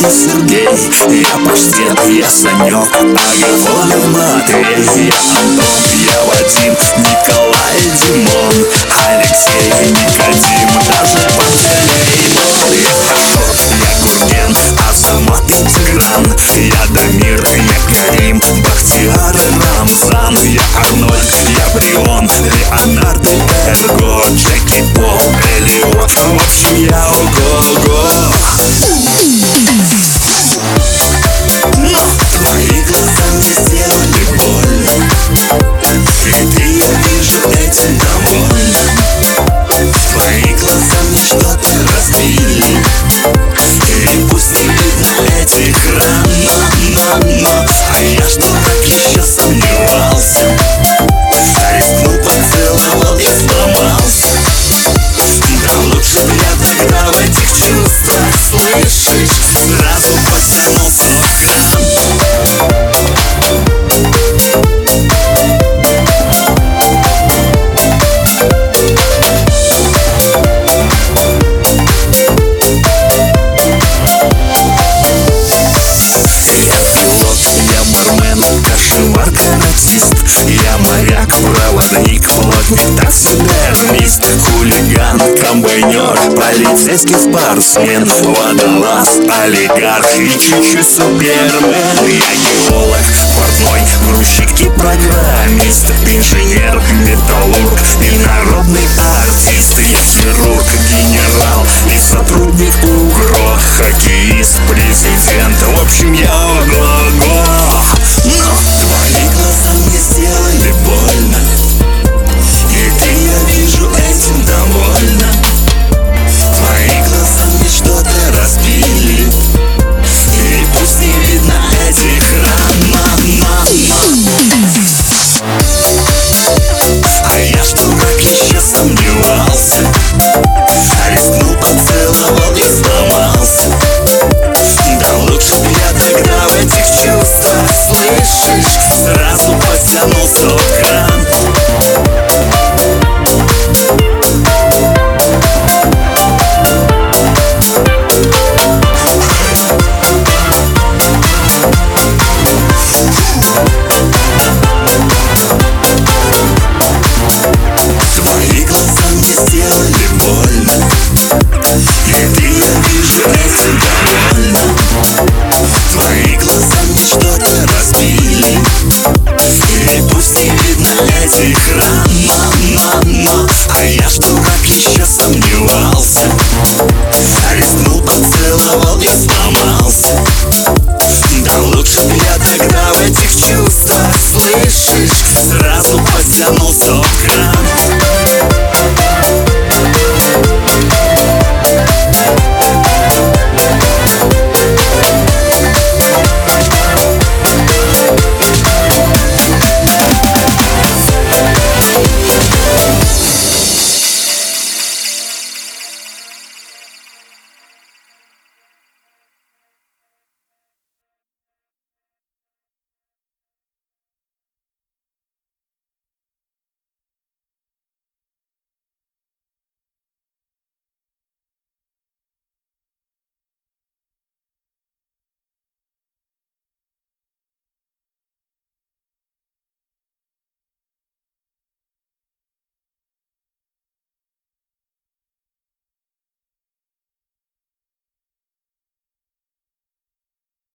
я Сергей Я паштет, я Санек Агафонов Матвей. Я Антон, я Вадим Николай, Димон Алексей, Никодим Даже Пантелеймон Я Ашот, я Гурген Азамат Тигран. Я Дамир, я Карим Бахтияр, Рамзан. Я Арнольд, я Брион Леонардо, Эрго Джеки, Пол, Элиот. В общем, я ого-го just каратист Я моряк, проводник, плотник, таксидермист Хулиган, комбайнер, полицейский спортсмен Водолаз, олигарх и чуть-чуть супермен. Я геолог, портной, грузчик и программист Инженер, металлург и народный артист. Я хирург, генерал и сотрудник УГРО Хоккеист, президент, в общем я этих ран, но, но А я ж дурак еще сомневался